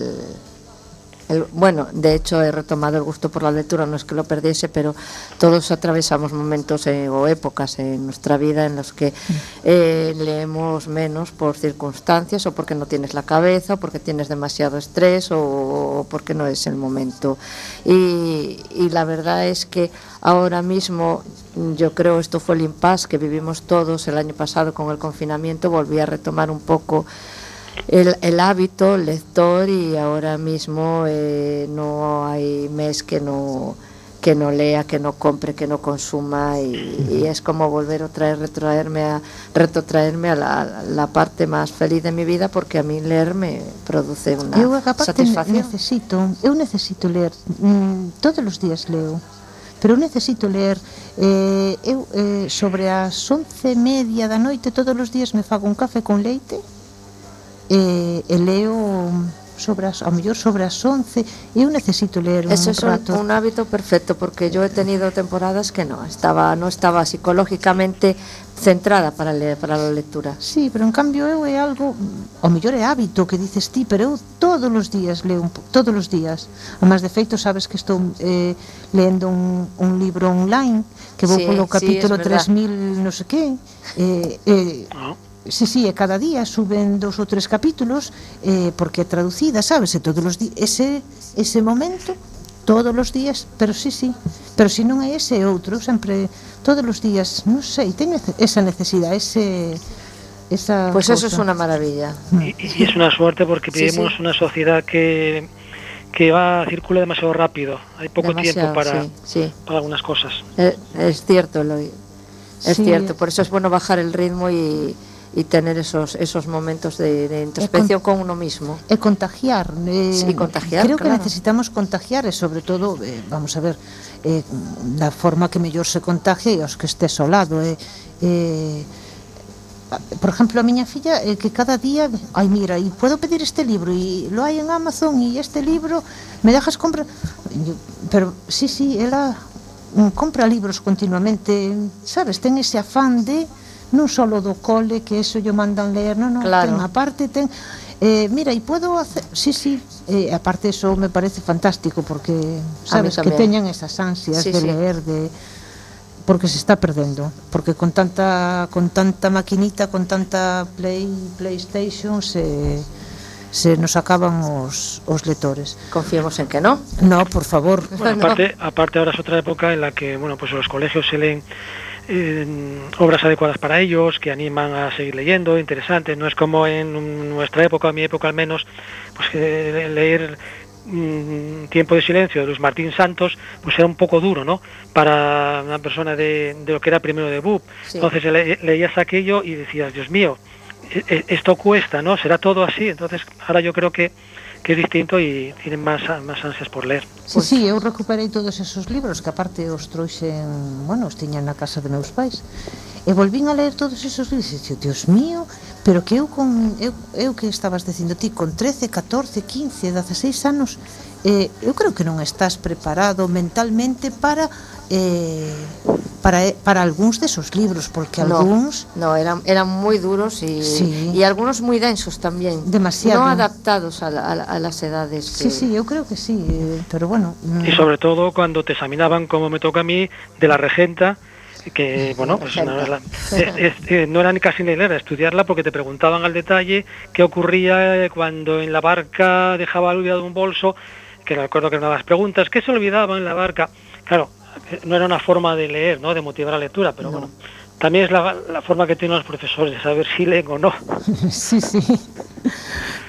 bueno, de hecho he retomado el gusto por la lectura, no es que lo perdiese, pero todos atravesamos momentos eh, o épocas en nuestra vida en los que eh, leemos menos por circunstancias o porque no tienes la cabeza, o porque tienes demasiado estrés o, o porque no es el momento. Y, y la verdad es que ahora mismo yo creo esto fue el impasse que vivimos todos el año pasado con el confinamiento, volví a retomar un poco el, el hábito lector y ahora mismo eh, no hay mes que no que no lea, que no compre, que no consuma y, es como volver otra vez retrotraerme a retrotraerme a la, la, parte más feliz de mi vida porque a mí leer me produce una satisfacción. necesito, eu necesito leer, mm, todos os días leo. Pero necesito ler eh, eu eh, sobre as once media da noite todos os días me fago un café con leite e, e leo sobre as, ao mellor sobre as 11 eu necesito ler un Eso rato. Eso é un hábito perfecto porque yo he tenido temporadas que no estaba no estaba psicológicamente centrada para ler, para a lectura. Sí, pero en cambio eu é algo ao mellor é hábito que dices ti, pero eu todos os días leo un, todos os días. Además de feito sabes que estou eh, lendo un, un libro online que vou sí, polo capítulo sí, 3000 no sé que eh, eh, ah. Sí, sí, e cada día suben dos ou tres capítulos eh, porque é traducida, sabes? E todos os días, ese, ese momento todos os días, pero sí, sí pero se si non é ese outro, sempre todos os días, non sei, teño esa necesidade, ese esa Pues cosa. eso es una maravilla. Y, y es una suerte porque vivimos sí, sí. una sociedad que que va circula demasiado rápido. Hay poco demasiado, tiempo para, sí, sí. para algunas cosas. Es, es cierto, Eloy. Es sí. cierto, por eso es bueno bajar el ritmo y, y tener esos esos momentos de, de introspección con, con uno mismo. E contagiar. Eh, sí, contagiar, Creo claro. que necesitamos contagiar e sobre todo, eh, vamos a ver, eh, da forma que mellor se contagia e os que estés ao lado. Eh, eh, por ejemplo, a miña filla eh, que cada día, ay mira, e puedo pedir este libro e lo hai en Amazon e este libro me dejas comprar pero sí, sí, ela mm, compra libros continuamente, sabes, ten ese afán de non só do cole, que eso yo mandan ler, non, non, claro. ten aparte, ten... Eh, mira, e podo hacer... Sí, sí, eh, aparte eso me parece fantástico, porque, sabes, que teñan esas ansias sí, de sí. leer, de porque se está perdendo, porque con tanta con tanta maquinita, con tanta Play, PlayStation se se nos acaban os, os lectores. Confiemos en que no. No, por favor. Bueno, aparte, aparte ahora es otra época en la que, bueno, pues los colegios se leen eh, obras adecuadas para ellos, que animan a seguir leyendo, interesantes. No es como en nuestra época, mi época al menos, pues eh, leer mm, Tiempo de silencio de Luis Martín Santos, pues era un poco duro, ¿no? Para una persona de, de lo que era primero de BUP. Sí. Entonces le, leías aquello y decías, Dios mío, e, e, esto cuesta, ¿no? Será todo así. Entonces ahora yo creo que que é distinto e tienen máis, máis ansias por ler. Sí, pues... sí, eu recuperei todos esos libros que aparte os trouxen, bueno, os tiñan na casa de meus pais. E volvín a ler todos esos libros e dixo, Dios mío, pero que eu con eu, eu que estabas dicindo ti con 13, 14, 15, 16 anos eh, eu creo que non estás preparado mentalmente para eh, para, para algúns desos libros, porque no, algúns... No, eran, eran moi duros e, sí. e algunos moi densos tamén. Demasiado. No adaptados a, a, a las edades. Que... Sí, sí, eu creo que sí, eh, pero bueno... Y sobre todo cuando te examinaban, como me toca a mí, de la regenta, que bueno pues no, era, es, es, eh, no era ni casi ni leer, era estudiarla porque te preguntaban al detalle qué ocurría cuando en la barca dejaba olvidado un bolso que recuerdo que era una de las preguntas qué se olvidaba en la barca claro no era una forma de leer, ¿no? de motivar la lectura, pero no. bueno, también es la, la, forma que tienen los profesores de saber si leen o no. Sí, sí.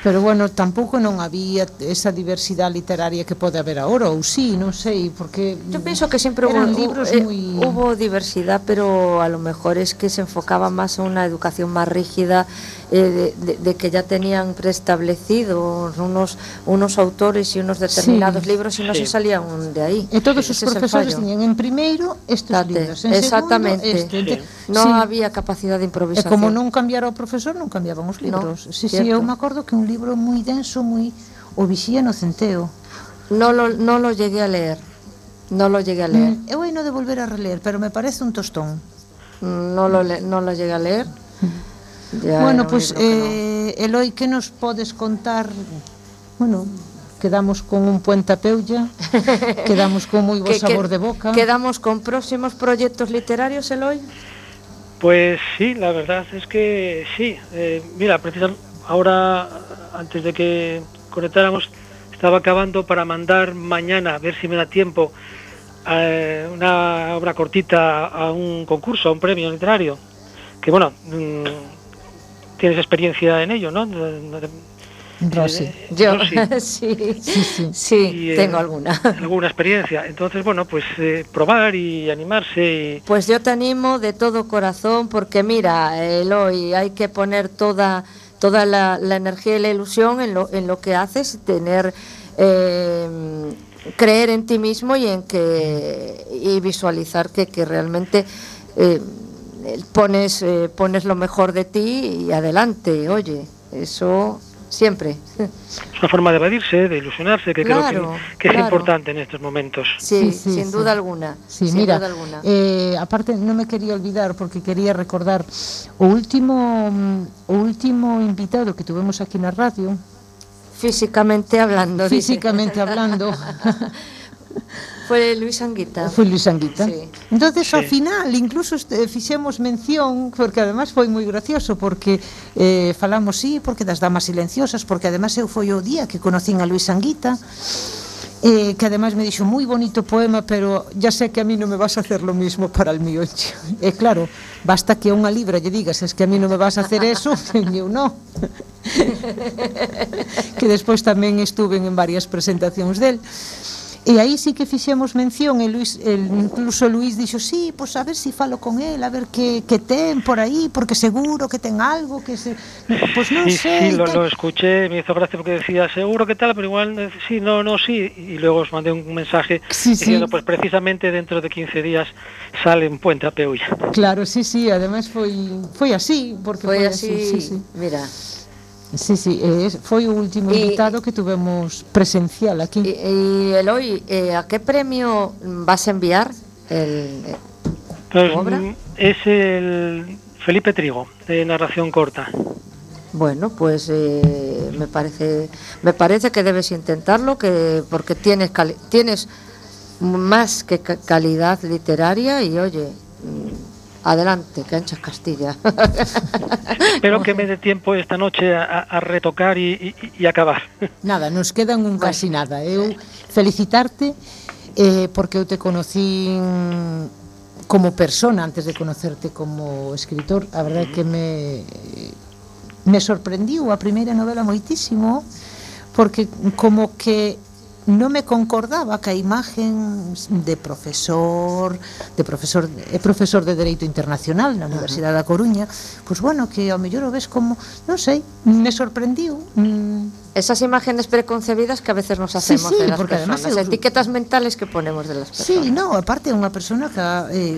Pero bueno, tampouco non había esa diversidade literaria que pode haber agora, ou sí, non sei, porque Yo penso que sempre hubo, libros eh, muy... hubo diversidad, pero a lo mejor es que se enfocaba más en una educación más rígida eh, de, de, que ya tenían preestablecidos unos, unos autores y unos determinados sí. libros y no sí. se salían de ahí. E todos os profesores tiñan en primeiro estes Date. libros, en Exactamente. segundo este. Sí. Non sí. había capacidade de improvisación. E como non cambiara o profesor, non cambiaban os libros. No, sí, cierto. sí, eu me acordo que un libro moi denso, moi o vixía no centeo. Non lo, no lo llegué a leer. No lo llegué a mm, leer. Mm, eu hai no de volver a releer, pero me parece un tostón. Mm, no lo, no lo llegué a leer. Mm. Ya bueno, pues eh, no. Eloi, que nos podes contar? Bueno, quedamos con un puente a peulla, quedamos con moi bo sabor de boca. Quedamos con próximos proyectos literarios, Eloi? Pues sí, la verdad es que sí. Eh, mira, precisamente ahora, antes de que conectáramos, estaba acabando para mandar mañana, a ver si me da tiempo, eh, una obra cortita a un concurso, a un premio literario. Que bueno, mmm, tienes experiencia en ello, ¿no? Rosy. Eh, Yo, sí, sí, sí, sí tengo alguna. Alguna experiencia. Entonces, bueno, pues probar y animarse. Pues yo te animo de todo corazón porque mira, Eloy, hay que poner toda toda la, energía y la ilusión en lo, en lo que haces, tener creer en ti mismo y en que y visualizar que, que realmente eh, pones eh, pones lo mejor de ti y adelante oye eso siempre es una forma de evadirse de ilusionarse que creo que, es importante en estos momentos sí, sin duda alguna sí mira alguna. Eh, aparte no me quería olvidar porque quería recordar o último o último invitado que tuvimos aquí en la radio Físicamente hablando. Físicamente hablando. Foi Luis Anguita. Foi Luis Anguita. Sí. Entonces sí. ao final incluso este, eh, fixemos mención porque además foi moi gracioso porque eh, falamos sí, porque das damas silenciosas, porque además eu foi o día que conocín a Luis Anguita eh, que además me dixo moi bonito poema, pero ya sé que a mí non me vas a hacer lo mismo para el mío. E eh, claro, basta que a unha libra lle digas, es que a mí non me vas a hacer eso, e eu non. que despois tamén estuve en varias presentacións del. E aí sí que fixemos mención e Luis, el, incluso Luis dixo, sí, pois pues a ver si falo con el, a ver que, que ten por aí, porque seguro que ten algo que se... Pois pues non sí, sei. Sí, lo, lo escuché, me hizo gracia porque decía, seguro que tal, pero igual, sí, no, no, sí. Y luego os mandé un mensaje sí, diciendo, sí. pues precisamente dentro de 15 días sale en Puente a Peulla. Claro, sí, sí, además foi, foi así, porque foi, foi así, así sí, sí. mira... Sí, sí, eh, foi o último invitado que tuvemos presencial aquí. E, e Eloy, eh, a que premio vas a enviar el, eh, pues, obra? Es el Felipe Trigo, de narración corta. Bueno, pues eh, me parece me parece que debes intentarlo, que porque tienes tienes más que calidad literaria y oye, Adelante, canchas Castilla. Espero que me dé tiempo esta noche a, a retocar y, y, y, acabar. Nada, nos quedan un casi nada. Eu felicitarte eh, porque eu te conocí como persona antes de conocerte como escritor. A verdade é que me me sorprendiu a primeira novela moitísimo porque como que non me concordaba que a imagen de profesor, de profesor, é profesor de Dereito Internacional na Universidade uh -huh. da Coruña, pois pues bueno, que ao mellor o ves como, non sei, me sorprendiu. Mm. Esas imágenes preconcebidas que a veces nos hacemos sí, sí, de las porque personas, además, eu... etiquetas mentales que ponemos de las personas. Sí, no, aparte é unha persona que eh,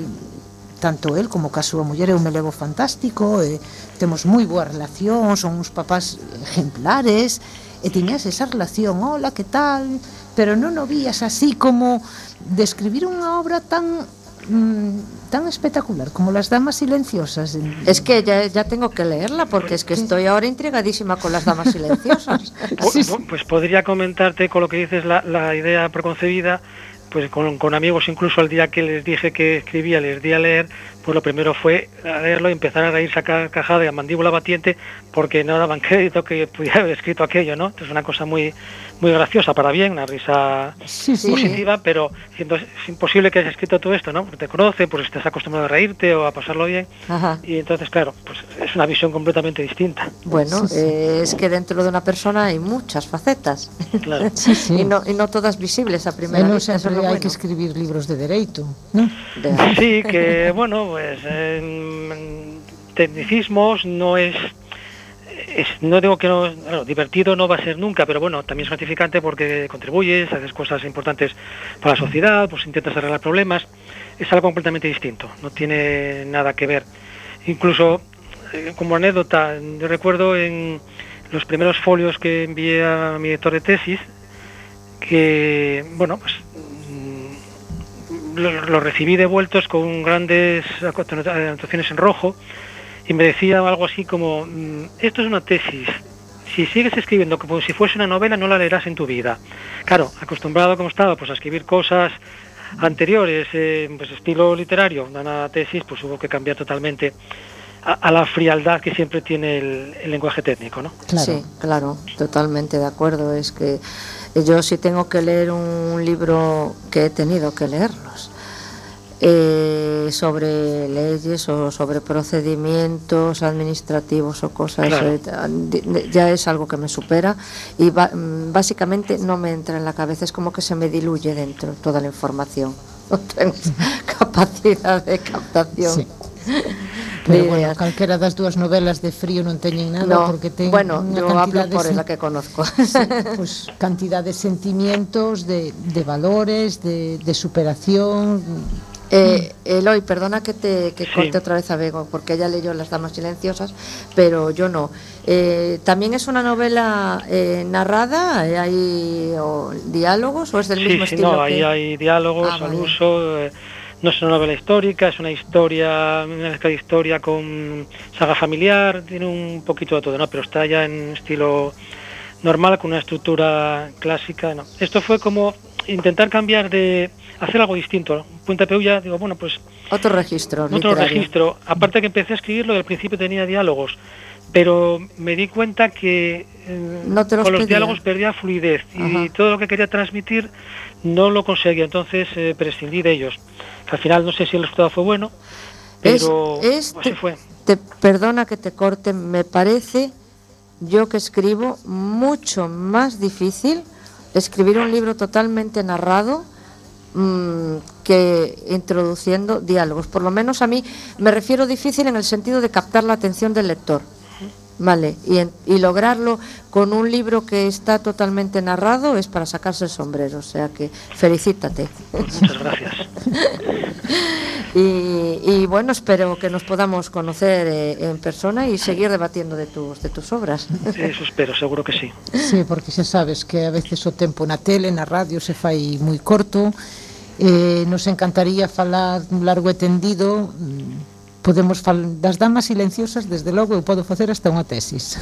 tanto el como caso a muller eu me levo fantástico, eh, temos moi boa relación, son uns papás ejemplares, e tiñas esa relación, hola, que tal, pero non o vías así como describir unha obra tan mm, tan espectacular como Las Damas Silenciosas. Es que ya, ya tengo que leerla porque es que estoy ahora intrigadísima con Las Damas Silenciosas. sí, sí. Pues podría comentarte con lo que dices la, la idea preconcebida, pues con, con, amigos incluso el día que les dije que escribía, les di a leer, pues lo primero fue a leerlo y empezar a reírse a cajada y a mandíbula batiente porque no daban crédito que pudiera haber escrito aquello, ¿no? Es una cosa muy muy graciosa para bien, una risa sí, sí. positiva, pero siendo, es imposible que hayas escrito todo esto, ¿no? Porque te conoce, pues estás acostumbrado a reírte o a pasarlo bien. Ajá. Y entonces, claro, pues es una visión completamente distinta. Bueno, sí, eh, es que dentro de una persona hay muchas facetas. Claro. sí, sí. Y, no, y no todas visibles a primera vista. Siempre hay bueno. que escribir libros de derecho, ¿no? De... Sí, que bueno, pues tecnicismos no es es, no digo que no, bueno, divertido no va a ser nunca, pero bueno, también es gratificante porque contribuyes, haces cosas importantes para la sociedad, pues intentas arreglar problemas, es algo completamente distinto, no tiene nada que ver. Incluso, eh, como anécdota, yo recuerdo en los primeros folios que envié a mi director de tesis, que, bueno, pues los lo recibí devueltos con grandes anotaciones en rojo, y me decía algo así como, mm, esto es una tesis, si sigues escribiendo como si fuese una novela no la leerás en tu vida. Claro, acostumbrado como estaba pues a escribir cosas anteriores, eh, pues estilo literario, una tesis, pues hubo que cambiar totalmente a, a la frialdad que siempre tiene el, el, lenguaje técnico, ¿no? Claro. Sí, claro, totalmente de acuerdo. Es que yo si tengo que leer un libro que he tenido que leerlos eh, sobre leyes o sobre procedimientos administrativos o cosas, eh, ya es algo que me supera y mm, básicamente no me entra en la cabeza, es como que se me diluye dentro toda la información. No tengo capacidad de captación. Sí. Pero bueno, calquera das dúas novelas de frío non teñen nada no, porque ten Bueno, yo hablo por de, la que conozco. Sí, pues cantidad de sentimientos, de, de valores, de, de superación, eh, Eloy, perdona que te que corte otra vez a Bego, porque ella leyó Las Damas Silenciosas, pero yo no. Eh, ¿También es una novela eh, narrada? ¿Hay diálogos o es del mismo sí, estilo? No, ahí hay diálogos ah, al uso. Eh, no es una novela histórica, es una historia, una mezcla de historia con saga familiar, tiene un poquito de todo, ¿no? Pero está ya en estilo normal, con una estructura clásica. No. Esto fue como intentar cambiar de hacer algo distinto. Punta Peulla, digo, bueno, pues... Otro registro. Otro registro. Aparte que empecé a escribirlo, al principio tenía diálogos, pero me di cuenta que eh, con los diálogos perdía fluidez y todo lo que quería transmitir no lo conseguía, entonces eh, prescindí de ellos. Al final no sé si el resultado fue bueno, pero es, así fue. Te, perdona que te corte, me parece yo que escribo mucho más difícil escribir un libro totalmente narrado Mm, que introduciendo diálogos. Por lo menos a mí me refiero difícil en el sentido de captar la atención del lector. Vale, y, y, lograrlo con un libro que está totalmente narrado es para sacarse el sombrero, o sea que felicítate. Muchas gracias. y, bueno, espero que nos podamos conocer eh, en persona y seguir debatiendo de tus, de tus obras. Eso espero, seguro que sí. Sí, porque xa sabes que a veces o tempo na tele, na radio se fai moi corto, eh, nos encantaría falar largo e tendido podemos falar das damas silenciosas, desde logo eu podo facer hasta unha tesis.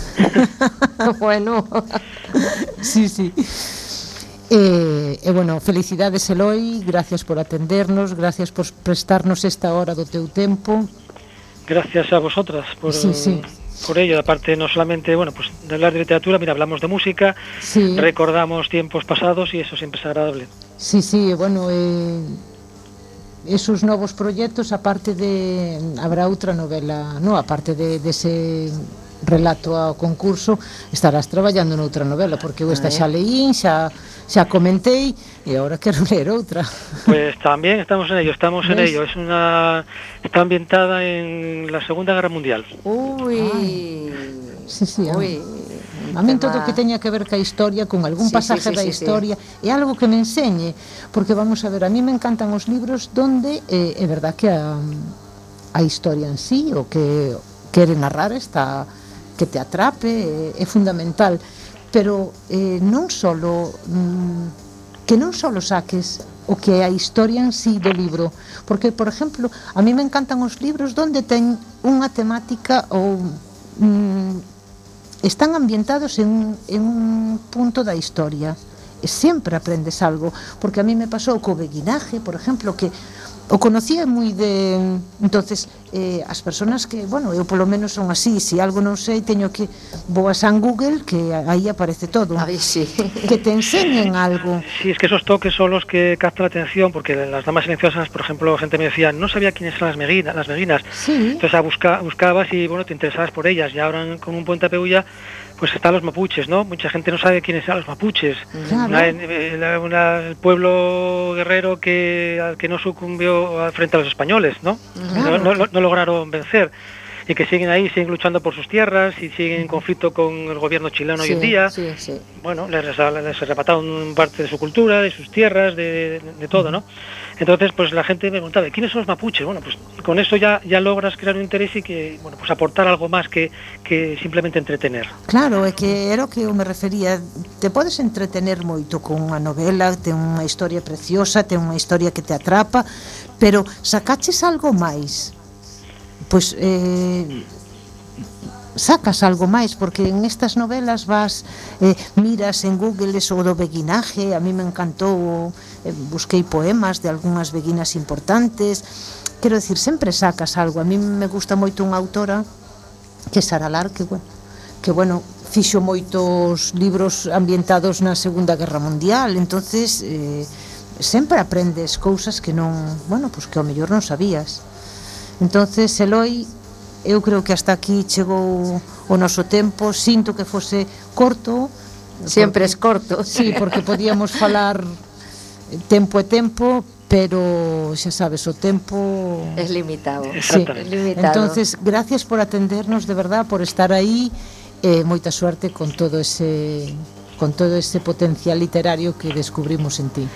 bueno. sí, sí. E, e bueno, felicidades Eloi, gracias por atendernos, gracias por prestarnos esta hora do teu tempo. Gracias a vosotras por sí, sí. por ello, aparte no solamente, bueno, pues de hablar de literatura, mira, hablamos de música, sí. recordamos tiempos pasados y eso siempre es agradable. Sí, sí, bueno, eh esos novos proxectos, aparte de... Habrá outra novela, non? Aparte de, dese de relato ao concurso estarás traballando noutra novela porque eu esta eh. xa leín, xa xa comentei e agora quero ler outra. Pues también estamos en ello, estamos ¿Ves? en ello. Es una está ambientada en la Segunda Guerra Mundial. Uy. Ay. Sí, sí. Uy. Ah a min todo o que teña que ver ca historia, con algún sí, pasaje sí, sí, da historia, sí. é algo que me enseñe, porque vamos a ver, a mí me encantan os libros donde eh, é verdad que a, a historia en sí, o que quere narrar está que te atrape, é, é fundamental, pero eh, non solo mm, que non solo saques o que é a historia en sí do libro, porque por exemplo, a mí me encantan os libros donde ten unha temática ou mm, están ambientados en, en un punto da historia. E sempre aprendes algo porque a mí me pasou co beguinaje por exemplo que o conocía moi de entonces eh, as persoas que, bueno, eu polo menos son así, se si algo non sei, teño que vou a San Google que aí aparece todo. Aí sí. Que te enseñen algo. Sí, es que esos toques son los que captan la atención porque en las damas silenciosas, por ejemplo, gente me decía, "No sabía quiénes eran las meguinas, las meguinas." Sí. Entonces a busca, buscabas y bueno, te interesabas por ellas y ahora con un puente a Peulla pues están los mapuches, ¿no? Mucha gente no sabe quiénes son los mapuches. el pueblo guerrero que, al que no sucumbió frente a los españoles, ¿no? No, no, lograron vencer y que siguen ahí, siguen luchando por sus tierras y siguen en conflicto con el gobierno chileno hoy en día. Sí, sí. Bueno, les, les arrebataron parte de su cultura, de sus tierras, de, de todo, ¿no? Entonces, pues la gente me preguntaba, ¿quiénes son los mapuches? Bueno, pues con eso ya, ya logras crear un interés y que, bueno, pues aportar algo más que, que simplemente entretener. Claro, é que era o que eu me refería. Te podes entretener moito con unha novela, ten unha historia preciosa, ten unha historia que te atrapa, pero sacaches algo máis. Pois, eh, sacas algo máis porque en estas novelas vas eh, miras en Google eso do beguinaje, a mí me encantou, eh, busquei poemas de algunhas beguinas importantes. Quero decir, sempre sacas algo. A mí me gusta moito unha autora que é Sara Lar, que bueno, que bueno, fixo moitos libros ambientados na Segunda Guerra Mundial, entonces eh, sempre aprendes cousas que non, bueno, pues que ao mellor non sabías. Entonces Eloi eu creo que hasta aquí chegou o noso tempo, sinto que fose corto. Sempre porque, es corto. Sí, porque podíamos falar tempo e tempo, pero xa sabes, o tempo es limitado. Sí. limitado. Entonces, gracias por atendernos de verdad, por estar aí e eh, moita suerte con todo ese con todo ese potencial literario que descubrimos en ti.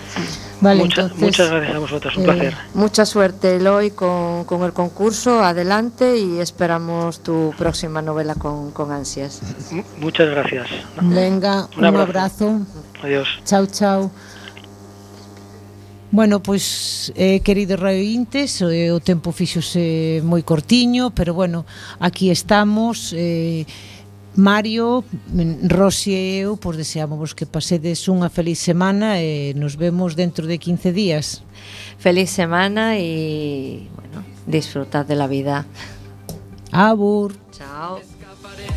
Vale, Mucha, entonces, muchas gracias a vosotros, un eh, placer. Mucha suerte, Eloy, con, con, el concurso, adelante y esperamos tu próxima novela con, con ansias. M muchas gracias. Venga, un, un abrazo. abrazo. Adiós. Chao, chao. Bueno, pois, eh, queridos radiointes, eh, o tempo fixose moi cortiño, pero bueno, aquí estamos, eh, Mario, mm, Rosy e eu pois deseamos que pasedes unha feliz semana e nos vemos dentro de 15 días. Feliz semana e bueno, disfrutad de la vida. Abur. Chao. Escaparé,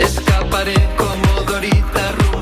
escaparé como Dorita Rubio.